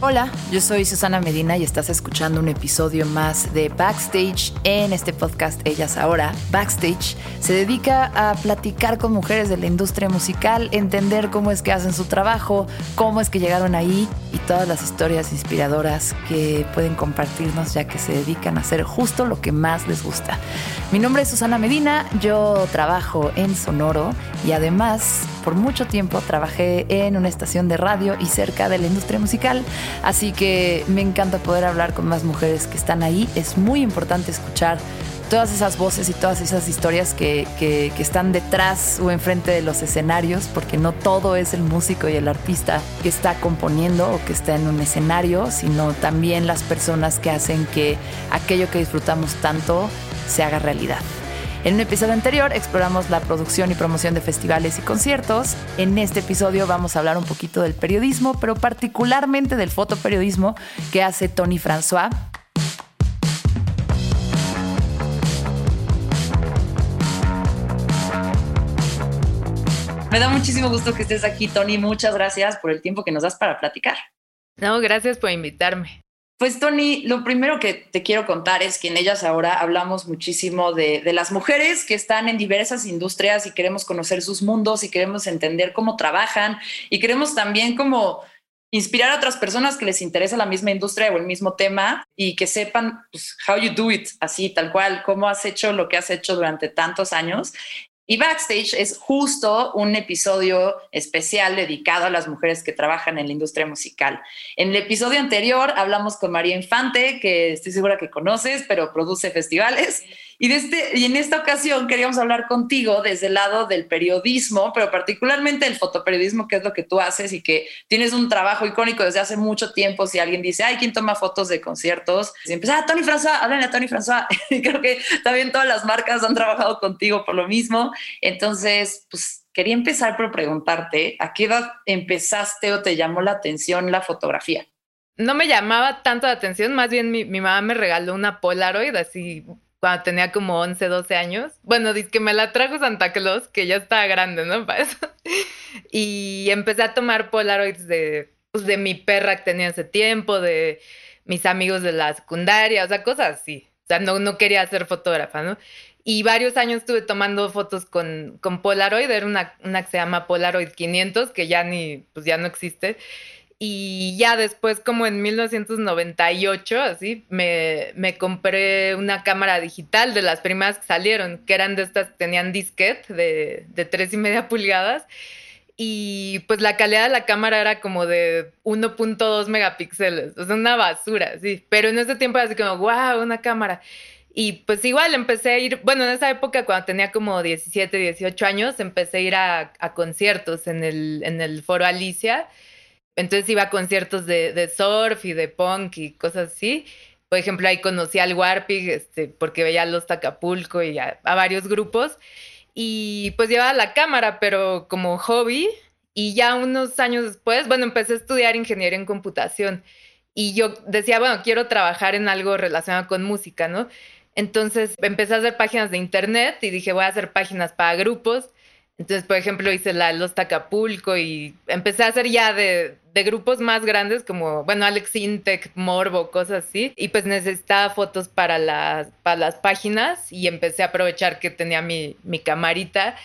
Hola, yo soy Susana Medina y estás escuchando un episodio más de Backstage en este podcast Ellas Ahora. Backstage se dedica a platicar con mujeres de la industria musical, entender cómo es que hacen su trabajo, cómo es que llegaron ahí y todas las historias inspiradoras que pueden compartirnos ya que se dedican a hacer justo lo que más les gusta. Mi nombre es Susana Medina, yo trabajo en Sonoro y además por mucho tiempo trabajé en una estación de radio y cerca de la industria musical, así que me encanta poder hablar con más mujeres que están ahí. Es muy importante escuchar todas esas voces y todas esas historias que, que, están detrás o enfrente de los escenarios, porque no todo es el músico y el artista que está componiendo o que está en un escenario, sino también las personas que hacen que aquello que disfrutamos tanto se haga realidad. En un episodio anterior exploramos la producción y promoción de festivales y conciertos. En este episodio vamos a hablar un poquito del periodismo, pero particularmente del fotoperiodismo que hace Tony François. Me da muchísimo gusto que estés aquí, Tony. Muchas gracias por el tiempo que nos das para platicar. No, gracias por invitarme. Pues Tony, lo primero que te quiero contar es que en ellas ahora hablamos muchísimo de, las mujeres que están en diversas industrias y queremos conocer sus mundos y queremos entender cómo trabajan y queremos también como inspirar a otras personas que les interesa la misma industria o el mismo tema y que sepan pues, how you do it, así tal cual, cómo has hecho lo que has hecho durante tantos años. Y Backstage es justo un episodio especial dedicado a las mujeres que trabajan en la industria musical. En el episodio anterior hablamos con María Infante, que estoy segura que conoces, pero produce festivales. Y, de este, y en esta ocasión queríamos hablar contigo desde el lado del periodismo, pero particularmente el fotoperiodismo, que es lo que tú haces y que tienes un trabajo icónico desde hace mucho tiempo. Si alguien dice, ay, ¿quién toma fotos de conciertos? Siempre, ah, Tony François, háblenle a Tony François. Y creo que también todas las marcas han trabajado contigo por lo mismo. Entonces, pues quería empezar por preguntarte, ¿a qué edad empezaste o te llamó la atención la fotografía? No me llamaba tanto la atención, más bien mi, mi mamá me regaló una Polaroid así cuando tenía como 11, 12 años. Bueno, dice que me la trajo Santa Claus, que ya estaba grande, ¿no? Para eso. Y empecé a tomar Polaroids de, pues, de mi perra que tenía ese tiempo, de mis amigos de la secundaria, o sea, cosas así. O sea, no, no quería ser fotógrafa, ¿no? Y varios años estuve tomando fotos con, con Polaroid, era una, una que se llama Polaroid 500, que ya ni, pues ya no existe. Y ya después, como en 1998, así, me, me, compré una cámara digital de las primeras que salieron, que eran de estas que tenían disquete de, de tres y media pulgadas. Y pues la calidad de la cámara era como de 1.2 megapíxeles, o sea, una basura, sí. Pero en ese tiempo era así como, wow, una cámara. Y pues igual empecé a ir, bueno, en esa época cuando tenía como 17, 18 años, empecé a ir a, a conciertos en el, en el foro Alicia. Entonces iba a conciertos de, surf y de punk y cosas así. Por ejemplo, ahí conocí al Warpig, este, porque veía a los Tacapulco y a, a, varios grupos. Y pues llevaba la cámara, pero como hobby. Y ya unos años después, bueno, empecé a estudiar ingeniería en computación. Y yo decía, bueno, quiero trabajar en algo relacionado con música, ¿no? Entonces empecé a hacer páginas de internet y dije, voy a hacer páginas para grupos. Entonces, por ejemplo, hice la Los Tacapulco y empecé a hacer ya de, grupos más grandes como, bueno, Alex Intec, Morbo, cosas así. Y pues necesitaba fotos para las, para las páginas y empecé a aprovechar que tenía mi, mi camarita.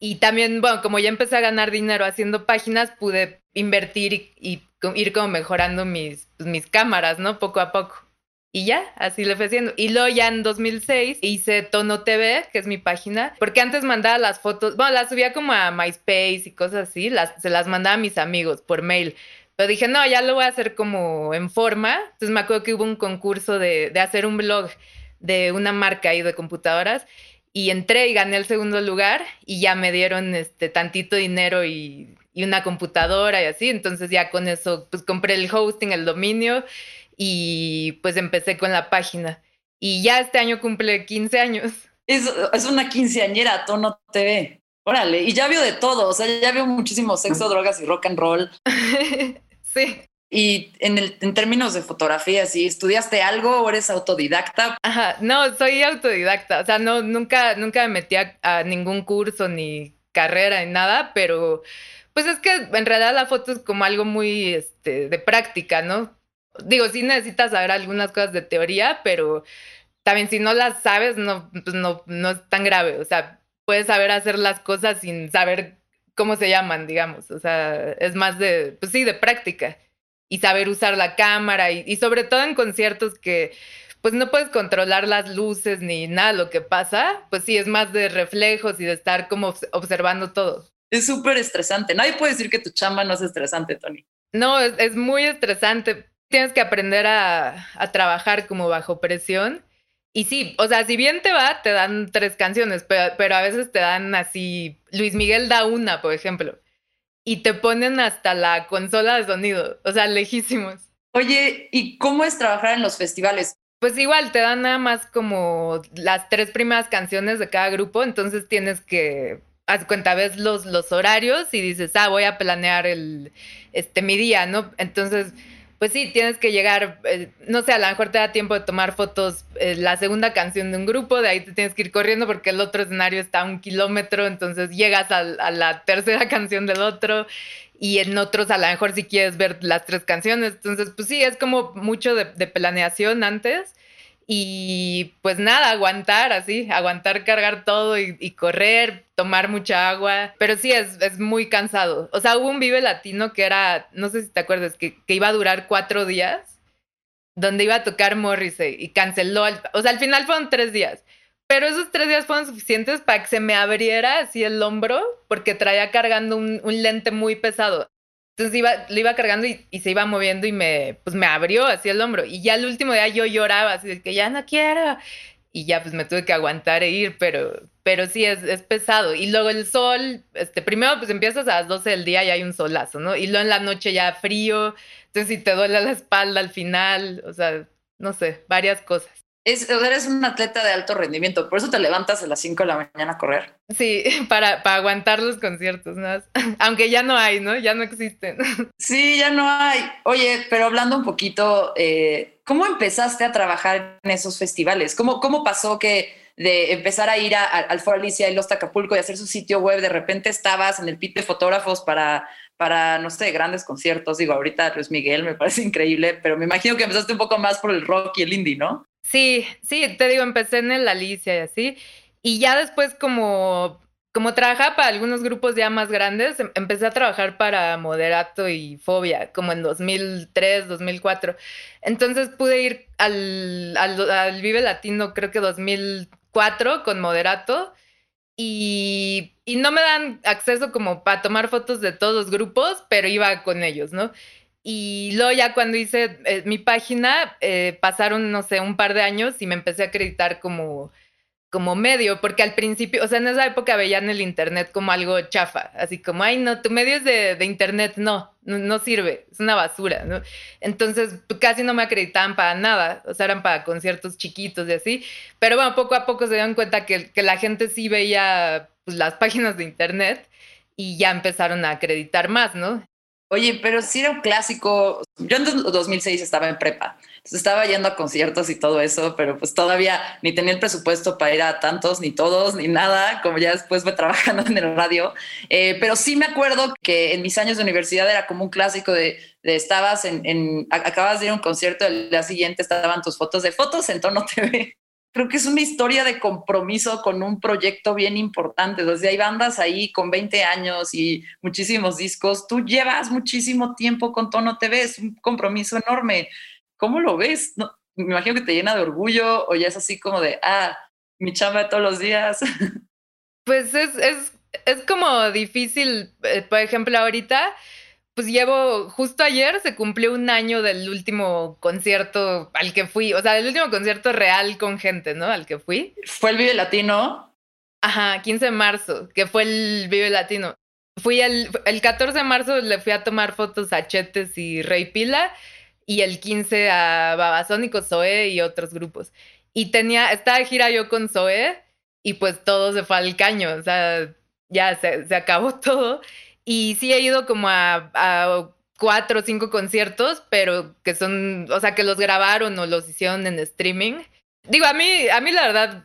Y también, bueno, como ya empecé a ganar dinero haciendo páginas, pude invertir y, y ir como mejorando mis, pues, mis cámaras, ¿no? Poco a poco. Y ya, así le fue haciendo. Y luego ya en 2006 hice Tono TV, que es mi página, porque antes mandaba las fotos, bueno, las subía como a MySpace y cosas así, las, se las mandaba a mis amigos por mail. Pero dije, no, ya lo voy a hacer como en forma. Entonces me acuerdo que hubo un concurso de, de hacer un blog de una marca ahí de computadoras y entré y gané el segundo lugar y ya me dieron este tantito dinero y, y, una computadora y así. Entonces ya con eso pues compré el hosting, el dominio y pues empecé con la página. Y ya este año cumple 15 años. Es, es una quinceañera, Tono TV. Órale, y ya vio de todo, o sea, ya vio muchísimo sexo, drogas y rock and roll. sí. Y en, el, en términos de fotografía, ¿sí? ¿Estudiaste algo o eres autodidacta? Ajá, no, soy autodidacta. O sea, no, nunca, nunca me metí a, a ningún curso ni carrera ni nada, pero pues es que en realidad la foto es como algo muy este, de práctica, ¿no? Digo, sí necesitas saber algunas cosas de teoría, pero también si no las sabes, no, pues no, no es tan grave. O sea, puedes saber hacer las cosas sin saber cómo se llaman, digamos. O sea, es más de, pues sí, de práctica y saber usar la cámara y, y, sobre todo en conciertos que pues no puedes controlar las luces ni nada lo que pasa, pues sí, es más de reflejos y de estar como observando todo. Es súper estresante. Nadie puede decir que tu chamba no es estresante, Tony. No, es, es muy estresante. Tienes que aprender a, a trabajar como bajo presión. Y sí, o sea, si bien te va, te dan tres canciones, pero, pero, a veces te dan así, Luis Miguel da una, por ejemplo, y te ponen hasta la consola de sonido, o sea, lejísimos. Oye, ¿y cómo es trabajar en los festivales? Pues igual, te dan nada más como las tres primeras canciones de cada grupo, entonces tienes que, haz cuenta, ves los, los horarios y dices, ah, voy a planear el, este, mi día, ¿no? Entonces pues sí, tienes que llegar, eh, no sé, a lo mejor te da tiempo de tomar fotos, eh, la segunda canción de un grupo, de ahí te tienes que ir corriendo porque el otro escenario está a un kilómetro, entonces llegas a, la tercera canción del otro y en otros a lo mejor si quieres ver las tres canciones, entonces pues sí, es como mucho de planeación antes. Y pues nada, aguantar así, aguantar cargar todo y, correr, tomar mucha agua. Pero sí, es, es, muy cansado. O sea, hubo un Vive Latino que era, no sé si te acuerdas, que, que iba a durar cuatro días, donde iba a tocar Morrissey y canceló. Al, o sea, al final fueron tres días. Pero esos tres días fueron suficientes para que se me abriera así el hombro, porque traía cargando un lente muy pesado. Entonces iba, lo iba cargando y, se iba moviendo y me, pues me abrió así el hombro. Y ya el último día yo lloraba, así de que ya no quiero. Y ya pues me tuve que aguantar e ir, pero, pero sí es, es pesado. Y luego el sol, este, primero pues empiezas a las 12 del día y hay un solazo, ¿no? Y luego en la noche ya frío, entonces si te duele la espalda al final, o sea, no sé, varias cosas. Es, eres un atleta de alto rendimiento, por eso te levantas a las 5 de la mañana a correr. Sí, para, para aguantar los conciertos, ¿no? aunque ya no hay, ¿no? Ya no existen. Sí, ya no hay. Oye, pero hablando un poquito, eh, ¿cómo empezaste a trabajar en esos festivales? ¿Cómo, cómo pasó que de empezar a ir a, a, al Foro Alicia y Los Acapulco y hacer su sitio web, de repente estabas en el pit de fotógrafos para, para, no sé, grandes conciertos? Digo, ahorita Luis Miguel me parece increíble, pero me imagino que empezaste un poco más por el rock y el indie, ¿no? Sí, sí, te digo, empecé en el Alicia y así. Y ya después como, como trabajaba para algunos grupos ya más grandes, empecé a trabajar para Moderato y Fobia, como en 2003, 2004. Entonces pude ir al, al, al Vive Latino, creo que 2004, con Moderato. Y, y no me dan acceso como para tomar fotos de todos los grupos, pero iba con ellos, ¿no? Y luego ya cuando hice eh, mi página, eh, pasaron, no sé, un par de años y me empecé a acreditar como, como medio, porque al principio, o sea, en esa época veían el Internet como algo chafa, así como, ay, no, tu medio es de, Internet, no, no, sirve, es una basura, ¿no? Entonces casi no me acreditaban para nada, o sea, eran para conciertos chiquitos y así, pero bueno, poco a poco se dieron cuenta que, que la gente sí veía pues, las páginas de Internet y ya empezaron a acreditar más, ¿no? Oye, pero sí era un clásico. Yo en 2006 estaba en prepa, entonces estaba yendo a conciertos y todo eso, pero pues todavía ni tenía el presupuesto para ir a tantos, ni todos, ni nada, como ya después fue trabajando en el radio. Eh, pero sí me acuerdo que en mis años de universidad era como un clásico de, estabas en, en, acabas de ir a un concierto, el día siguiente estaban tus fotos de fotos en tono TV creo que es una historia de compromiso con un proyecto bien importante. Desde hay bandas ahí con 20 años y muchísimos discos. Tú llevas muchísimo tiempo con Tono TV, es un compromiso enorme. ¿Cómo lo ves? No, me imagino que te llena de orgullo o ya es así como de, ah, mi chamba de todos los días. Pues es, es, es como difícil, eh, por ejemplo, ahorita pues llevo, justo ayer se cumplió un año del último concierto al que fui, o sea, del último concierto real con gente, ¿no? Al que fui. ¿Fue el Vive Latino? Ajá, 15 de marzo, que fue el Vive Latino. Fui el, el 14 de marzo, le fui a tomar fotos a Chetes y Rey Pila, y el 15 a Babasónico, Zoe y otros grupos. Y tenía, estaba de gira yo con Zoe, y pues todo se fue al caño, o sea, ya se, se acabó todo. Y sí he ido como a, a, cuatro o cinco conciertos, pero que son, o sea, que los grabaron o los hicieron en streaming. Digo, a mí, a mí la verdad,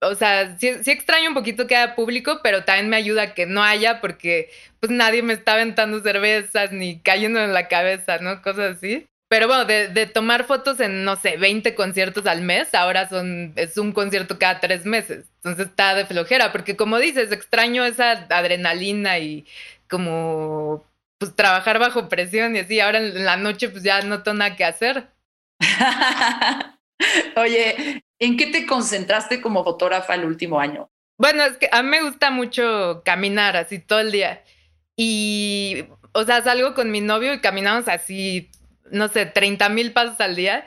o sea, sí, sí, extraño un poquito que haya público, pero también me ayuda que no haya porque pues nadie me está aventando cervezas ni cayendo en la cabeza, ¿no? Cosas así. Pero bueno, de, de, tomar fotos en, no sé, 20 conciertos al mes, ahora son, es un concierto cada tres meses. Entonces está de flojera, porque como dices, extraño esa adrenalina y como pues trabajar bajo presión y así. Ahora en la noche pues ya no tengo nada que hacer. Oye, ¿en qué te concentraste como fotógrafa el último año? Bueno, es que a mí me gusta mucho caminar así todo el día. Y, o sea, salgo con mi novio y caminamos así, no sé, 30 mil pasos al día.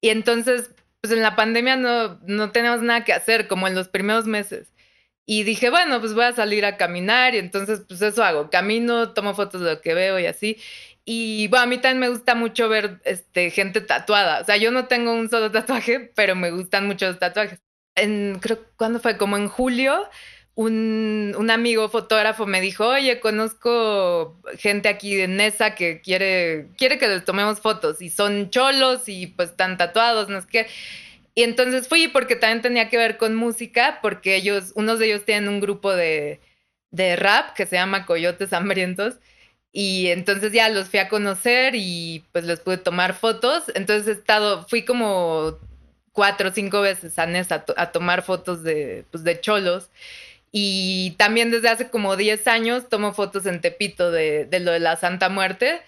Y entonces, pues en la pandemia no, no tenemos nada que hacer, como en los primeros meses. Y dije, bueno, pues voy a salir a caminar y entonces pues eso hago, camino, tomo fotos de lo que veo y así. Y bueno, a mí también me gusta mucho ver este, gente tatuada. O sea, yo no tengo un solo tatuaje, pero me gustan mucho los tatuajes. En, creo, ¿cuándo fue? Como en julio, un, un, amigo fotógrafo me dijo, oye, conozco gente aquí de Nesa que quiere, quiere que les tomemos fotos y son cholos y pues están tatuados, no es que... Y entonces fui porque también tenía que ver con música, porque ellos, unos de ellos tienen un grupo de, de rap que se llama Coyotes Hambrientos. Y entonces ya los fui a conocer y pues les pude tomar fotos. Entonces he estado, fui como cuatro o cinco veces a Nesa a, a, tomar fotos de, pues, de cholos. Y también desde hace como 10 años tomo fotos en Tepito de, de lo de la Santa Muerte.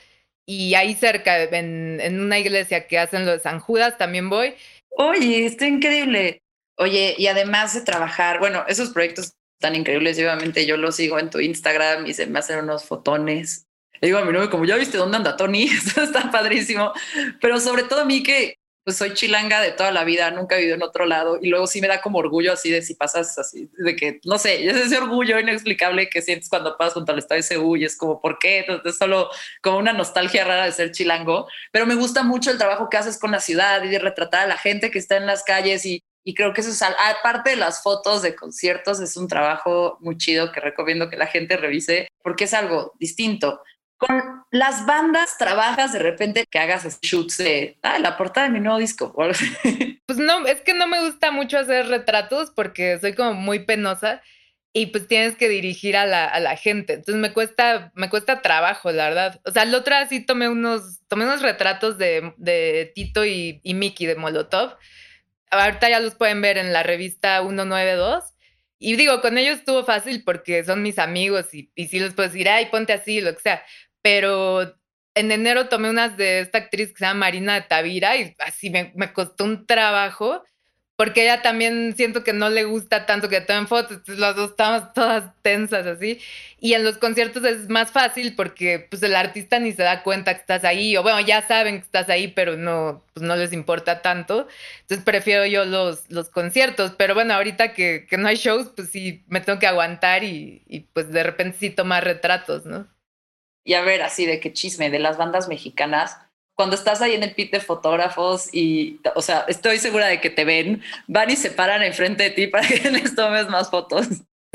Y ahí cerca, en, en, una iglesia que hacen lo de San Judas, también voy. Oye, está increíble. Oye, y además de trabajar, bueno, esos proyectos tan increíbles, obviamente yo los sigo en tu Instagram y se me hacen unos fotones. Le digo a mi novio, como ya viste dónde anda Tony, está padrísimo. Pero sobre todo a mí que pues soy chilanga de toda la vida, nunca he vivido en otro lado y luego sí me da como orgullo así de si pasas así, de que, no sé, es ese orgullo inexplicable que sientes cuando pasas junto al estadio Seúl y es como, ¿por qué? Entonces es solo como una nostalgia rara de ser chilango, pero me gusta mucho el trabajo que haces con la ciudad y de retratar a la gente que está en las calles y, y creo que eso es, aparte de las fotos de conciertos, es un trabajo muy chido que recomiendo que la gente revise porque es algo distinto con las bandas trabajas de repente que hagas shoots de ah, la portada de mi nuevo disco. Pues no, es que no me gusta mucho hacer retratos porque soy como muy penosa y pues tienes que dirigir a la, a la gente. Entonces me cuesta, me cuesta trabajo, la verdad. O sea, la otra sí tomé unos, tomé unos retratos de, de Tito y, y Mickey de Molotov. Ahorita ya los pueden ver en la revista 192. Y digo, con ellos estuvo fácil porque son mis amigos y, y sí les puedo decir, ay, ponte así, lo que sea pero en enero tomé unas de esta actriz que se llama Marina de Tavira y así me, me, costó un trabajo porque ella también siento que no le gusta tanto que tomen fotos, entonces las dos estamos todas tensas así. Y en los conciertos es más fácil porque pues el artista ni se da cuenta que estás ahí, o bueno, ya saben que estás ahí, pero no, pues no les importa tanto. Entonces prefiero yo los, los conciertos, pero bueno, ahorita que, que no hay shows, pues sí, me tengo que aguantar y, y pues de repente sí tomar retratos, ¿no? Y a ver así de qué chisme de las bandas mexicanas. Cuando estás ahí en el pit de fotógrafos y, o sea, estoy segura de que te ven, van y se paran enfrente de ti para que les tomes más fotos.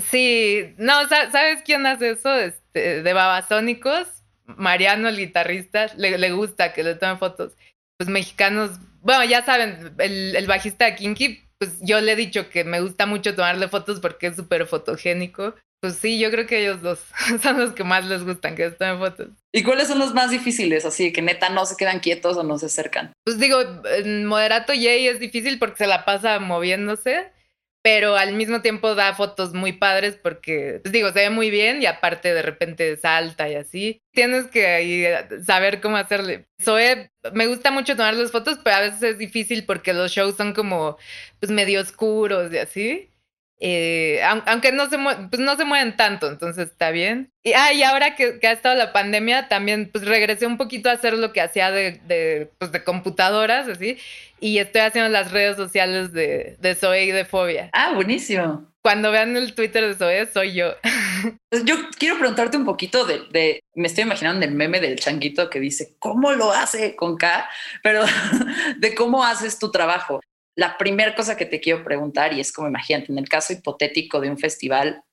Sí, no, ¿sabes quién hace eso? Este, de Babasónicos, Mariano, el guitarrista, le, le, gusta que le tomen fotos. Pues mexicanos, bueno, ya saben, el, el bajista de Kinky, pues yo le he dicho que me gusta mucho tomarle fotos porque es súper fotogénico. Pues sí, yo creo que ellos dos son los que más les gustan que estén fotos. ¿Y cuáles son los más difíciles? Así que neta no se quedan quietos o no se acercan. Pues digo, en Moderato Jay es difícil porque se la pasa moviéndose, pero al mismo tiempo da fotos muy padres porque, pues digo, se ve muy bien y aparte de repente salta y así. Tienes que saber cómo hacerle. Zoe, me gusta mucho tomar las fotos, pero a veces es difícil porque los shows son como pues medio oscuros y así. Eh, aunque no se, pues no se mueven tanto, entonces está bien. Y, ah, y ahora que, ha estado la pandemia, también pues regresé un poquito a hacer lo que hacía de, de, pues, de computadoras, así, y estoy haciendo las redes sociales de, de Zoe y de Fobia. Ah, buenísimo. Cuando vean el Twitter de Zoe, soy yo. Pues yo quiero preguntarte un poquito de, de, me estoy imaginando el meme del changuito que dice, ¿cómo lo hace con K? Pero de cómo haces tu trabajo la primera cosa que te quiero preguntar, y es como imagínate, en el caso hipotético de un festival,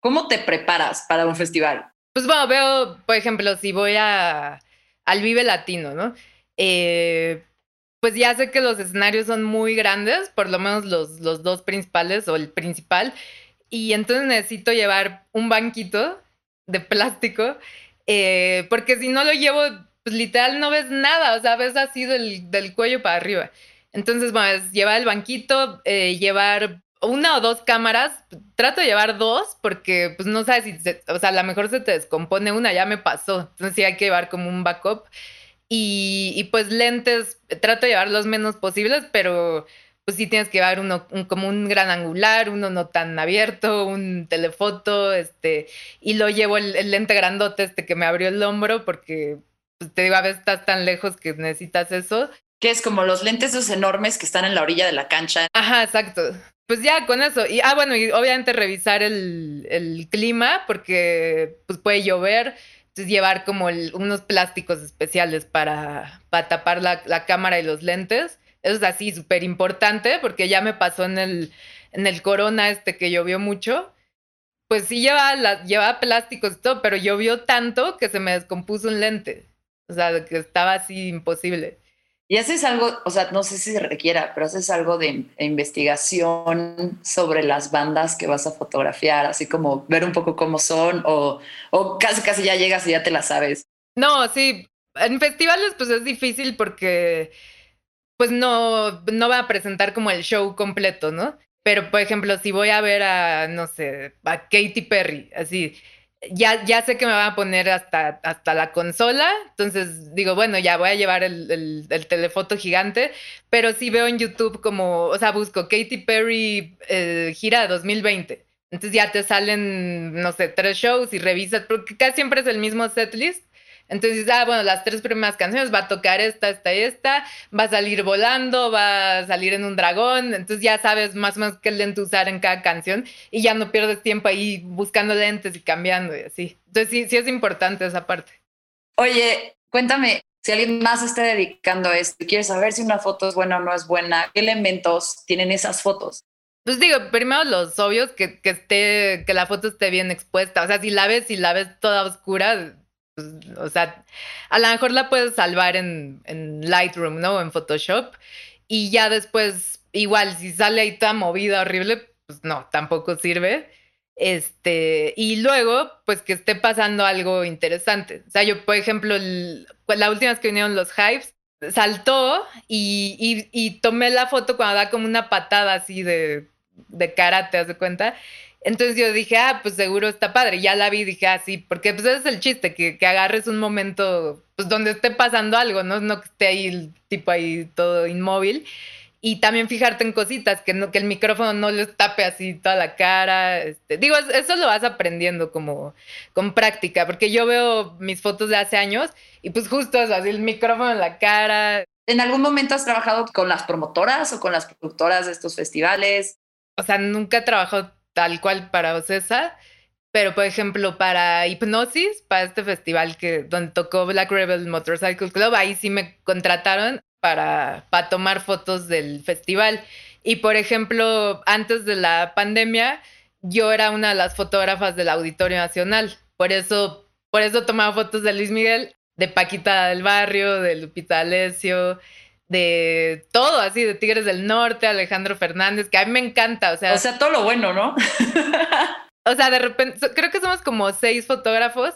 ¿cómo te preparas para un festival? Pues bueno, veo, por ejemplo, si voy a, al Vive Latino, ¿no? Eh, pues ya sé que los escenarios son muy grandes, por lo menos los, los dos principales o el principal, y entonces necesito llevar un banquito de plástico, eh, porque si no lo llevo, pues literal no ves nada, o sea, ves así del, del cuello para arriba. Entonces, bueno, es llevar el banquito, eh, llevar una o dos cámaras. Trato de llevar dos porque, pues, no sabes si, o sea, a lo mejor se te descompone una, ya me pasó. Entonces, sí hay que llevar como un backup. Y, pues, lentes, trato de llevar los menos posibles, pero pues sí tienes que llevar uno como un gran angular, uno no tan abierto, un telefoto, este, y lo llevo el, el, lente grandote este que me abrió el hombro porque pues, te digo, a veces estás tan lejos que necesitas eso que es como los lentes esos enormes que están en la orilla de la cancha. Ajá, exacto. Pues ya con eso. Y, ah, bueno, y obviamente revisar el, el clima porque pues puede llover. Entonces llevar como unos plásticos especiales para, para tapar la, la, cámara y los lentes. Eso es así súper importante porque ya me pasó en el, en el corona este que llovió mucho. Pues sí lleva, la, lleva plásticos y todo, pero llovió tanto que se me descompuso un lente. O sea, que estaba así imposible. Y haces algo, o sea, no sé si se requiera, pero haces algo de investigación sobre las bandas que vas a fotografiar, así como ver un poco cómo son o, o casi casi ya llegas y ya te la sabes. No, sí, en festivales pues es difícil porque pues no, no va a presentar como el show completo, ¿no? Pero por ejemplo, si voy a ver a, no sé, a Katy Perry, así, ya, ya sé que me van a poner hasta, hasta la consola, entonces digo, bueno, ya voy a llevar el, el, telefoto gigante, pero sí veo en YouTube como, o sea, busco Katy Perry eh, gira 2020. Entonces ya te salen, no sé, tres shows y revisas, porque casi siempre es el mismo setlist. Entonces, ah, bueno, las tres primeras canciones va a tocar esta, esta y esta, va a salir volando, va a salir en un dragón, entonces ya sabes más o menos qué lente usar en cada canción y ya no pierdes tiempo ahí buscando lentes y cambiando y así. Entonces sí, sí es importante esa parte. Oye, cuéntame, si alguien más está dedicando a esto y quiere saber si una foto es buena o no es buena, ¿qué elementos tienen esas fotos? Pues digo, primero los obvios, que, que, esté, que la foto esté bien expuesta. O sea, si la ves, si la ves toda oscura, o sea, a lo mejor la puedes salvar en, Lightroom, ¿no? En Photoshop. Y ya después, igual, si sale ahí toda movida, horrible, pues no, tampoco sirve. Este, y luego, pues que esté pasando algo interesante. O sea, yo, por ejemplo, pues, la última vez que vinieron los hypes, saltó y, y, tomé la foto cuando da como una patada así de, de karate, ¿haz de cuenta? Entonces yo dije, ah, pues seguro está padre. Ya la vi dije, ah, sí, porque pues ese es el chiste, que, que agarres un momento pues donde esté pasando algo, ¿no? No que esté ahí el tipo ahí todo inmóvil. Y también fijarte en cositas, que, no, que el micrófono no les tape así toda la cara. Este, digo, eso lo vas aprendiendo como con práctica, porque yo veo mis fotos de hace años y pues justo eso, así el micrófono en la cara. ¿En algún momento has trabajado con las promotoras o con las productoras de estos festivales? O sea, nunca he trabajado tal cual para Ocesa, pero por ejemplo para Hipnosis, para este festival que donde tocó Black Rebel Motorcycle Club, ahí sí me contrataron para, para tomar fotos del festival. Y por ejemplo, antes de la pandemia, yo era una de las fotógrafas del Auditorio Nacional. Por eso, por eso tomaba fotos de Luis Miguel, de Paquita del Barrio, de Lupita Alessio, de todo, así, de Tigres del Norte, Alejandro Fernández, que a mí me encanta, o sea. O sea, todo lo bueno, ¿no? o sea, de repente, creo que somos como seis fotógrafos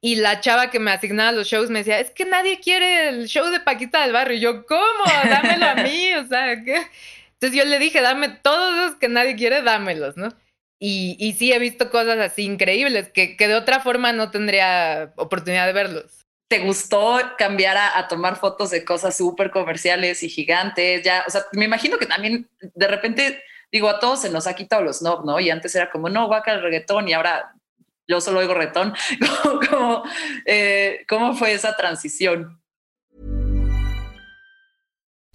y la chava que me asignaba los shows me decía, es que nadie quiere el show de Paquita del Barrio. Y yo, ¿cómo? Dámelo a mí, o sea, ¿qué? Entonces yo le dije, dame todos los que nadie quiere, dámelos, ¿no? Y, y sí he visto cosas así increíbles que, que de otra forma no tendría oportunidad de verlos te gustó cambiar a, tomar fotos de cosas súper comerciales y gigantes, ya, o sea, me imagino que también de repente digo, a todos se nos ha quitado los snob, ¿no? Y antes era como, no, vaca el reggaetón y ahora yo solo oigo reggaetón. ¿Cómo, eh, ¿Cómo fue esa transición?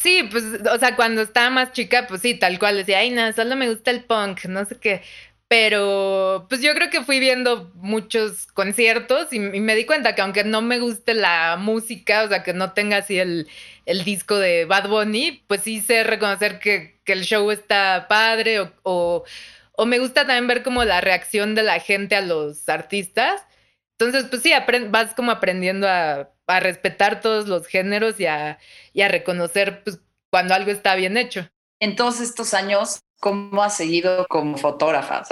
Sí, pues, o sea, cuando estaba más chica, pues sí, tal cual decía, ay, no, solo me gusta el punk, no sé qué. Pero pues yo creo que fui viendo muchos conciertos y, me di cuenta que aunque no me guste la música, o sea, que no tenga así el, el disco de Bad Bunny, pues sí sé reconocer que, que el show está padre o, o, o, me gusta también ver como la reacción de la gente a los artistas. Entonces, pues sí, vas como aprendiendo a, a, respetar todos los géneros y a, y a reconocer pues, cuando algo está bien hecho. En todos estos años, ¿Cómo has seguido como fotógrafa?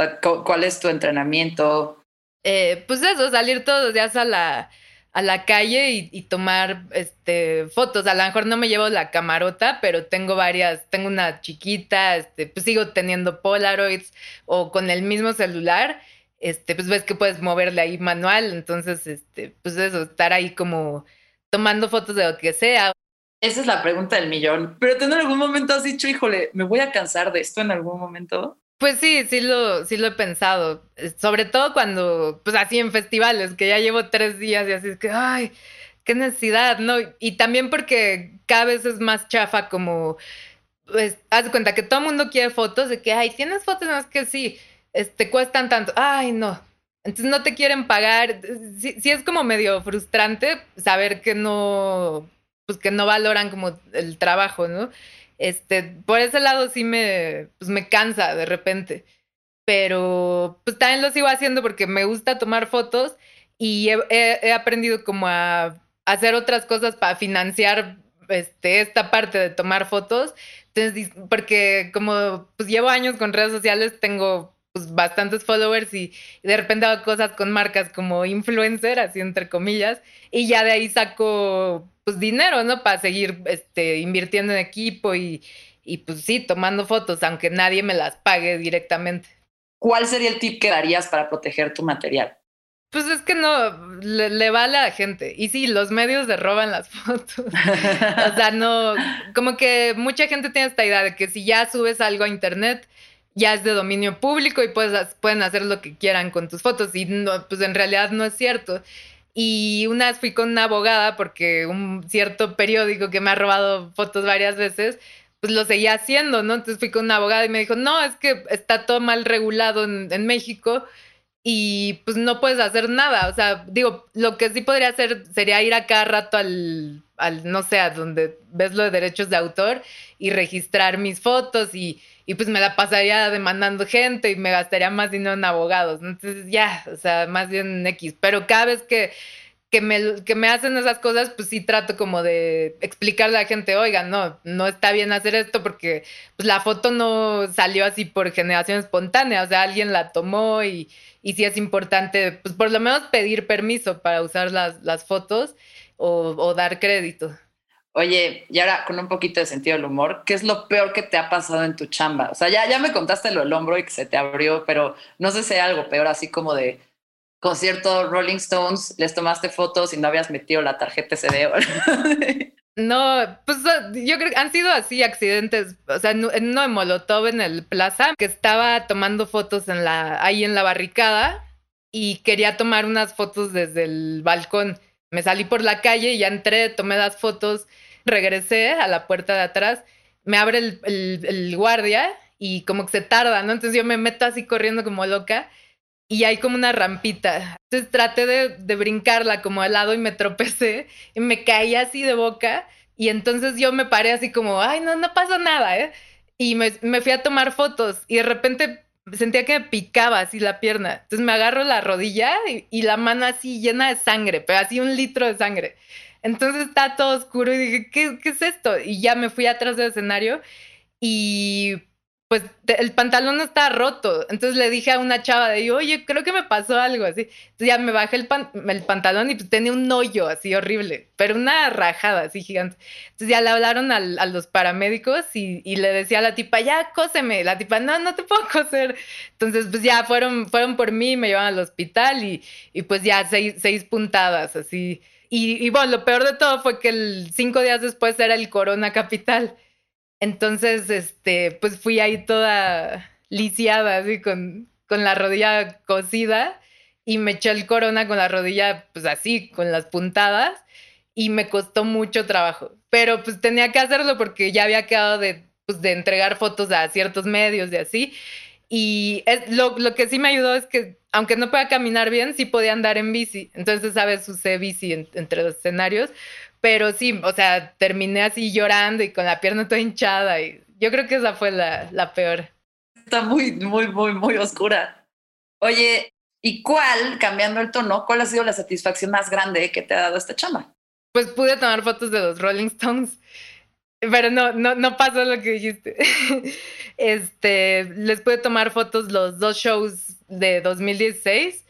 ¿Cuál es tu entrenamiento? Eh, pues eso, salir todos los días a la, a la calle y, tomar este, fotos. A lo mejor no me llevo la camarota, pero tengo varias, tengo una chiquita, este, pues sigo teniendo Polaroids o con el mismo celular, este, pues ves que puedes moverle ahí manual, entonces, este, pues eso, estar ahí como tomando fotos de lo que sea. Esa es la pregunta del millón. Pero tú en algún momento has dicho, híjole, ¿me voy a cansar de esto en algún momento? Pues sí, sí lo, sí lo he pensado. Sobre todo cuando, pues así en festivales, que ya llevo tres días y así es que, ay, qué necesidad, ¿no? Y también porque cada vez es más chafa como, pues, haz de cuenta que todo el mundo quiere fotos de que, ay, tienes fotos, no es que sí, este, cuestan tanto. Ay, no. Entonces no te quieren pagar. Sí, es como medio frustrante saber que no, pues que no valoran como el trabajo, ¿no? Este, por ese lado sí me, pues me cansa de repente. Pero pues también lo sigo haciendo porque me gusta tomar fotos y he, aprendido como a hacer otras cosas para financiar este, esta parte de tomar fotos. Entonces, porque como pues llevo años con redes sociales, tengo pues bastantes followers y, y, de repente hago cosas con marcas como influencer, así entre comillas, y ya de ahí saco pues dinero, ¿no? Para seguir este, invirtiendo en equipo y, y pues sí, tomando fotos, aunque nadie me las pague directamente. ¿Cuál sería el tip que darías para proteger tu material? Pues es que no, le, vale a la gente. Y sí, los medios se roban las fotos. o sea, no, como que mucha gente tiene esta idea de que si ya subes algo a internet, ya es de dominio público y puedes, pueden hacer lo que quieran con tus fotos. Y no, pues en realidad no es cierto. Y una vez fui con una abogada porque un cierto periódico que me ha robado fotos varias veces, pues lo seguía haciendo, ¿no? Entonces fui con una abogada y me dijo, no, es que está todo mal regulado en, en México y pues no puedes hacer nada. O sea, digo, lo que sí podría hacer sería ir a cada rato al, al no sé, a donde ves lo de derechos de autor y registrar mis fotos y y pues me la pasaría demandando gente y me gastaría más dinero en abogados. Entonces ya, o sea, más bien X. Pero cada vez que, que, me, que me hacen esas cosas, pues sí trato como de explicarle a la gente, oiga, no, no está bien hacer esto porque pues la foto no salió así por generación espontánea, o sea, alguien la tomó y, y sí es importante, pues por lo menos pedir permiso para usar las, las fotos o, o dar crédito. Oye, y ahora con un poquito de sentido del humor, ¿qué es lo peor que te ha pasado en tu chamba? O sea, ya, ya me contaste lo del hombro y que se te abrió, pero no sé si hay algo peor, así como de concierto Rolling Stones, les tomaste fotos y no habías metido la tarjeta SD. No, pues yo creo que han sido así accidentes, o sea, en uno de Molotov en el plaza, que estaba tomando fotos en la, ahí en la barricada y quería tomar unas fotos desde el balcón. Me salí por la calle y ya entré, tomé las fotos regresé a la puerta de atrás, me abre el, guardia y como que se tarda, ¿no? Entonces yo me meto así corriendo como loca y hay como una rampita. Entonces traté de, de brincarla como al lado y me tropecé y me caí así de boca y entonces yo me paré así como, ay, no, no pasa nada, ¿eh? Y me, me fui a tomar fotos y de repente sentía que me picaba así la pierna. Entonces me agarro la rodilla y, y, la mano así llena de sangre, pero así un litro de sangre. Entonces está todo oscuro y dije, ¿qué, es esto? Y ya me fui atrás del escenario y pues el pantalón estaba roto. Entonces le dije a una chava de, oye, creo que me pasó algo así. Entonces ya me bajé el, el pantalón y pues tenía un hoyo así horrible, pero una rajada así gigante. Entonces ya le hablaron a los paramédicos y, y, le decía a la tipa, ya cóseme. La tipa, no, no te puedo coser. Entonces pues ya fueron, fueron por mí, me llevaron al hospital y, y pues ya seis, seis puntadas así. Y, y bueno, lo peor de todo fue que cinco días después era el Corona Capital. Entonces, este, pues fui ahí toda lisiada, así con, con la rodilla cosida y me eché el corona con la rodilla, pues así, con las puntadas y me costó mucho trabajo. Pero pues tenía que hacerlo porque ya había quedado de, pues, de entregar fotos a ciertos medios y así. Y lo, lo, que sí me ayudó es que, aunque no pueda caminar bien, sí podía andar en bici. Entonces, ¿sabes? Usé bici entre los escenarios. Pero sí, o sea, terminé así llorando y con la pierna toda hinchada. Y yo creo que esa fue la, la peor. Está muy, muy, muy, muy oscura. Oye, ¿y cuál, cambiando el tono, cuál ha sido la satisfacción más grande que te ha dado esta chama? Pues pude tomar fotos de los Rolling Stones. Pero no, no, no pasó lo que dijiste. Este, les pude tomar fotos los dos shows de 2016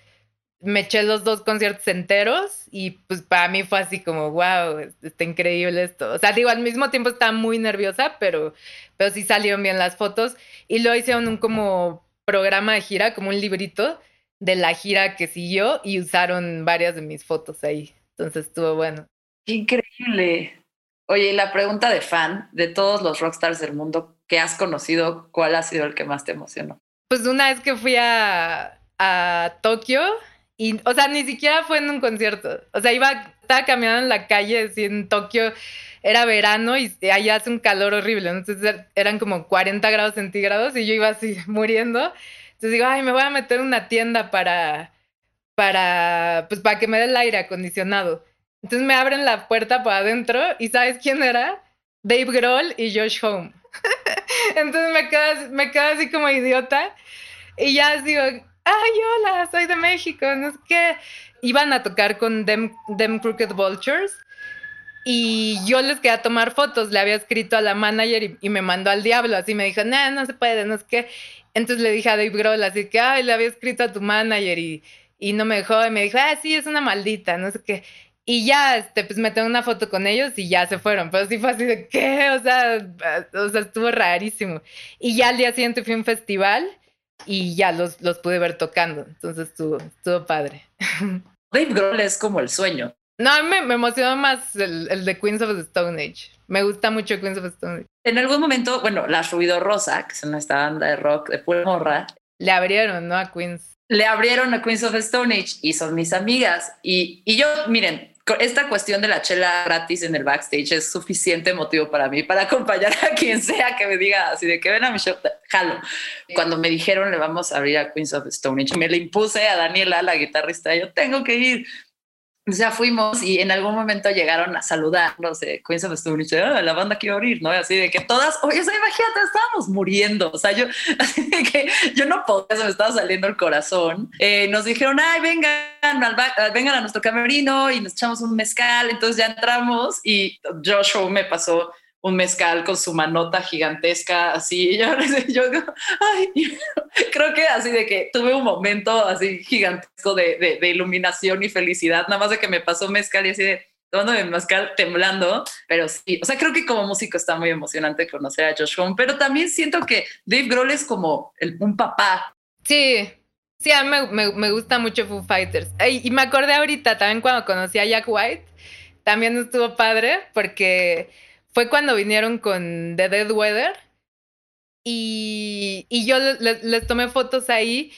me eché los dos conciertos enteros y pues para mí fue así como, wow, está increíble esto. O sea, digo, al mismo tiempo estaba muy nerviosa, pero, pero sí salieron bien las fotos. Y lo hicieron un como programa de gira, como un librito de la gira que siguió y usaron varias de mis fotos ahí. Entonces estuvo bueno. Increíble. Oye, la pregunta de fan, de todos los rockstars del mundo que has conocido, ¿cuál ha sido el que más te emocionó? Pues una vez que fui a, a Tokio, y, o sea, ni siquiera fue en un concierto. O sea, iba, estaba caminando en la calle, así en Tokio, era verano y allá hace un calor horrible. Entonces er, eran como 40 grados centígrados y yo iba así muriendo. Entonces digo, ay, me voy a meter en una tienda para, para, pues para que me dé el aire acondicionado. Entonces me abren la puerta para adentro y ¿sabes quién era? Dave Grohl y Josh Home. Entonces me quedo, me quedo así como idiota y ya digo, ay, hola, soy de México, no sé qué. Iban a tocar con Them, Crooked Vultures y yo les quería tomar fotos, le había escrito a la manager y, me mandó al diablo, así me dijo, no, no se puede, no sé qué. Entonces le dije a Dave Grohl, así que, ay, le había escrito a tu manager y, y no me dejó, y me dijo, ah, sí, es una maldita, no sé qué. Y ya, este, pues me tengo una foto con ellos y ya se fueron. Pero sí fue así de, ¿qué? O sea, o sea, estuvo rarísimo. Y ya al día siguiente fui a un festival y ya los, los pude ver tocando. Entonces estuvo, estuvo padre. Dave Grohl es como el sueño. No, me, me emocionó más el, el, de Queens of the Stone Age. Me gusta mucho Queens of the Stone Age. En algún momento, bueno, la Ruido Rosa, que es esta banda de rock de pura morra. Le abrieron, ¿no? A Queens. Le abrieron a Queens of the Stone Age y son mis amigas. Y, y yo, miren, esta cuestión de la chela gratis en el backstage es suficiente motivo para mí, para acompañar a quien sea que me diga así de que ven a mi show, jalo. Cuando me dijeron le vamos a abrir a Queens of Stone Age, me le impuse a Daniela, la guitarrista, yo tengo que ir. O sea, fuimos y en algún momento llegaron a saludarnos de Queens of Stone ah, la banda que iba a abrir, ¿no? Así de que todas, oye, soy imagínate, estábamos muriendo. O sea, yo, así de que yo no podía, se me estaba saliendo el corazón. Eh, nos dijeron, ay, vengan, al vengan a nuestro camerino y nos echamos un mezcal. Entonces ya entramos y Joshua me pasó un mezcal con su manota gigantesca, así, yo, creo que así de que tuve un momento así gigantesco de, de, iluminación y felicidad, nada más de que me pasó mezcal y así de tomando mi mezcal temblando, pero sí, o sea, creo que como músico está muy emocionante conocer a Josh Home, pero también siento que Dave Grohl es como el, un papá. Sí, sí, a mí me, me, me gusta mucho Foo Fighters. y me acordé ahorita también cuando conocí a Jack White, también estuvo padre porque fue cuando vinieron con The Dead Weather y, y yo les, tomé fotos ahí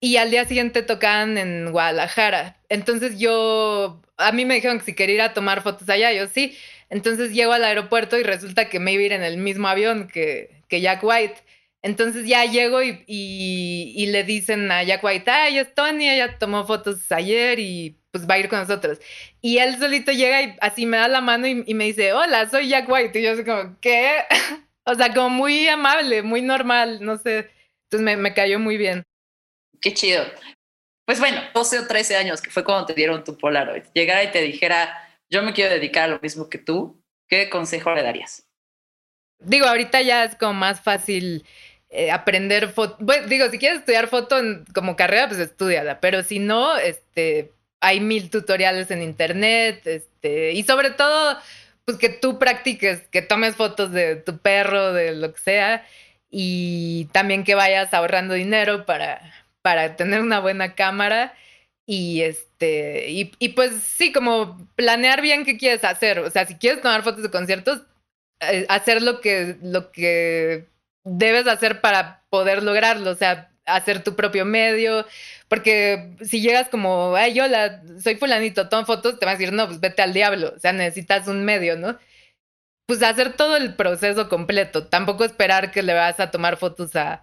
y al día siguiente tocaban en Guadalajara. Entonces yo, a mí me dijeron que si quería ir a tomar fotos allá, yo sí. Entonces llego al aeropuerto y resulta que me iba a ir en el mismo avión que, que Jack White. Entonces ya llego y, y, le dicen a Jack White, ay, es Tony, ella tomó fotos ayer y pues va a ir con nosotros. Y él solito llega y así me da la mano y, me dice, hola, soy Jack White. Y yo así como, ¿qué? o sea, como muy amable, muy normal, no sé. Entonces me, me cayó muy bien. Qué chido. Pues bueno, 12 o 13 años, que fue cuando te dieron tu Polaroid, llegara y te dijera, yo me quiero dedicar a lo mismo que tú, ¿qué consejo le darías? Digo, ahorita ya es como más fácil eh, aprender foto. Bueno, digo, si quieres estudiar foto como carrera, pues estudiala. Pero si no, este, hay mil tutoriales en internet, este, y sobre todo, pues que tú practiques, que tomes fotos de tu perro, de lo que sea, y también que vayas ahorrando dinero para, para tener una buena cámara. Y este, y, y pues sí, como planear bien qué quieres hacer. O sea, si quieres tomar fotos de conciertos, eh, hacer lo que, lo que debes hacer para poder lograrlo, o sea, hacer tu propio medio, porque si llegas como, ay, yo soy fulanito, tomo fotos, te vas a decir, no, pues vete al diablo, o sea, necesitas un medio, ¿no? Pues hacer todo el proceso completo, tampoco esperar que le vas a tomar fotos a,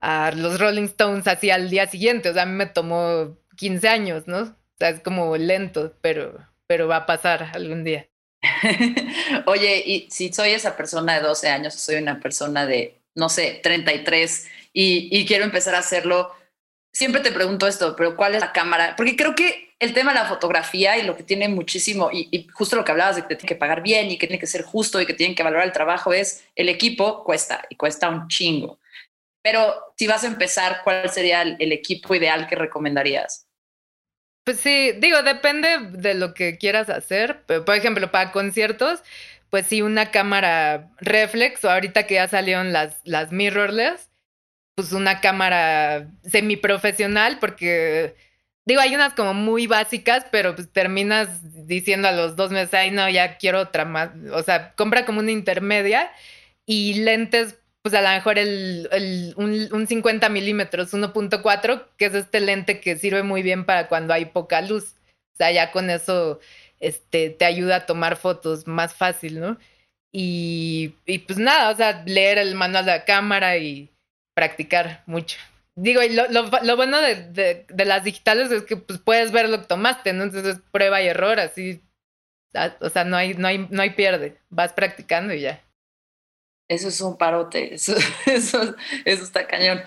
a los Rolling Stones así al día siguiente, o sea, a mí me tomó 15 años, ¿no? O sea, es como lento, pero, pero va a pasar algún día. Oye, y si soy esa persona de 12 años, soy una persona de, no sé, 33 y, y quiero empezar a hacerlo, siempre te pregunto esto, pero ¿cuál es la cámara? Porque creo que el tema de la fotografía y lo que tiene muchísimo, y, justo lo que hablabas de que te tiene que pagar bien y que tiene que ser justo y que tienen que valorar el trabajo, es el equipo cuesta y cuesta un chingo. Pero si vas a empezar, ¿cuál sería el, el equipo ideal que recomendarías? Pues sí, digo, depende de lo que quieras hacer. Por ejemplo, para conciertos, pues sí, una cámara reflex, o ahorita que ya salieron las, las mirrorless, pues una cámara semiprofesional, porque digo, hay unas como muy básicas, pero pues terminas diciendo a los dos meses, ay, no, ya quiero otra más. O sea, compra como una intermedia y lentes pues a lo mejor el, el un, un, 50 milímetros, 1.4, que es este lente que sirve muy bien para cuando hay poca luz. O sea, ya con eso este, te ayuda a tomar fotos más fácil, ¿no? Y, y pues nada, o sea, leer el manual de la cámara y practicar mucho. Digo, lo, bueno de, las digitales es que pues, puedes ver lo que tomaste, ¿no? Entonces es prueba y error, así. O sea, no hay, no hay, no hay pierde. Vas practicando y ya. Eso es un parote, eso, eso, eso está cañón.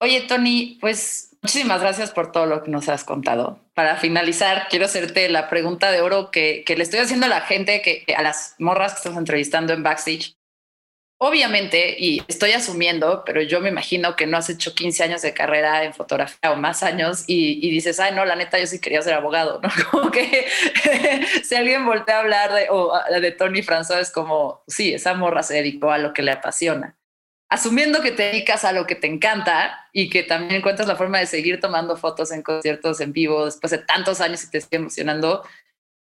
Oye, Tony, pues muchísimas gracias por todo lo que nos has contado. Para finalizar, quiero hacerte la pregunta de oro que, que le estoy haciendo a la gente, que, a las morras que estamos entrevistando en backstage. Obviamente, y estoy asumiendo, pero yo me imagino que no has hecho 15 años de carrera en fotografía o más años y, dices, ay, no, la neta, yo sí quería ser abogado, ¿no? Como que si alguien voltea a hablar de, o de Tony François, es como, sí, esa morra se dedicó a lo que le apasiona. Asumiendo que te dedicas a lo que te encanta y que también encuentras la forma de seguir tomando fotos en conciertos en vivo después de tantos años y te sigue emocionando,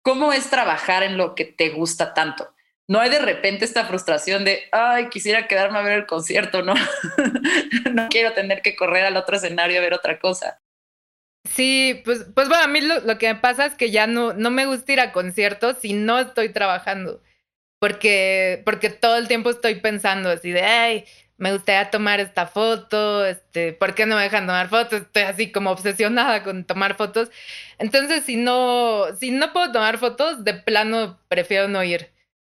¿cómo es trabajar en lo que te gusta tanto? no hay de repente esta frustración de, ay, quisiera quedarme a ver el concierto, ¿no? no quiero tener que correr al otro escenario a ver otra cosa. Sí, pues, pues bueno, a mí lo, lo, que me pasa es que ya no, no me gusta ir a conciertos si no estoy trabajando, porque, porque todo el tiempo estoy pensando así de, ay, me gustaría tomar esta foto, este, ¿por qué no me dejan tomar fotos? Estoy así como obsesionada con tomar fotos. Entonces, si no, si no puedo tomar fotos, de plano prefiero no ir.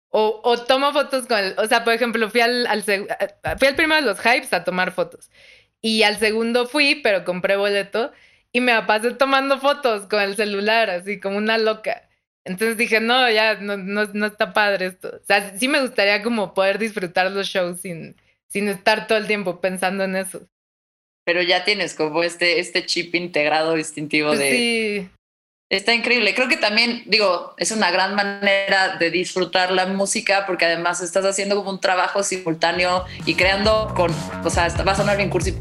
O, o, tomo fotos con el, o sea, por ejemplo, fui al, al, fui al primero de los hypes a tomar fotos. Y al segundo fui, pero compré boleto y me pasé tomando fotos con el celular, así como una loca. Entonces dije, no, ya no, no, no está padre esto. O sea, sí me gustaría como poder disfrutar los shows sin, sin estar todo el tiempo pensando en eso. Pero ya tienes como este, este chip integrado distintivo pues de, sí. Está increíble. Creo que también, digo, es una gran manera de disfrutar la música porque además estás haciendo como un trabajo simultáneo y creando con, o sea, va a sonar bien cursi,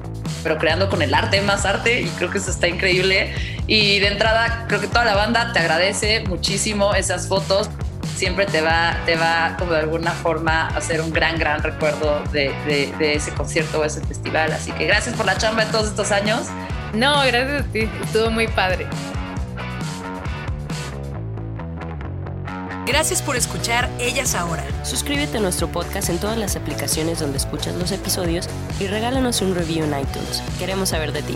pero creando con el arte más arte y creo que eso está increíble. Y de entrada, creo que toda la banda te agradece muchísimo esas fotos. Siempre te va, te va como de alguna forma a hacer un gran, gran recuerdo de, de, de ese concierto o ese festival. Así que gracias por la chamba de todos estos años. No, gracias a ti. Estuvo muy padre. Gracias por escuchar Ellas Ahora. Suscríbete a nuestro podcast en todas las aplicaciones donde escuchas los episodios y regálanos un review en iTunes. Queremos saber de ti.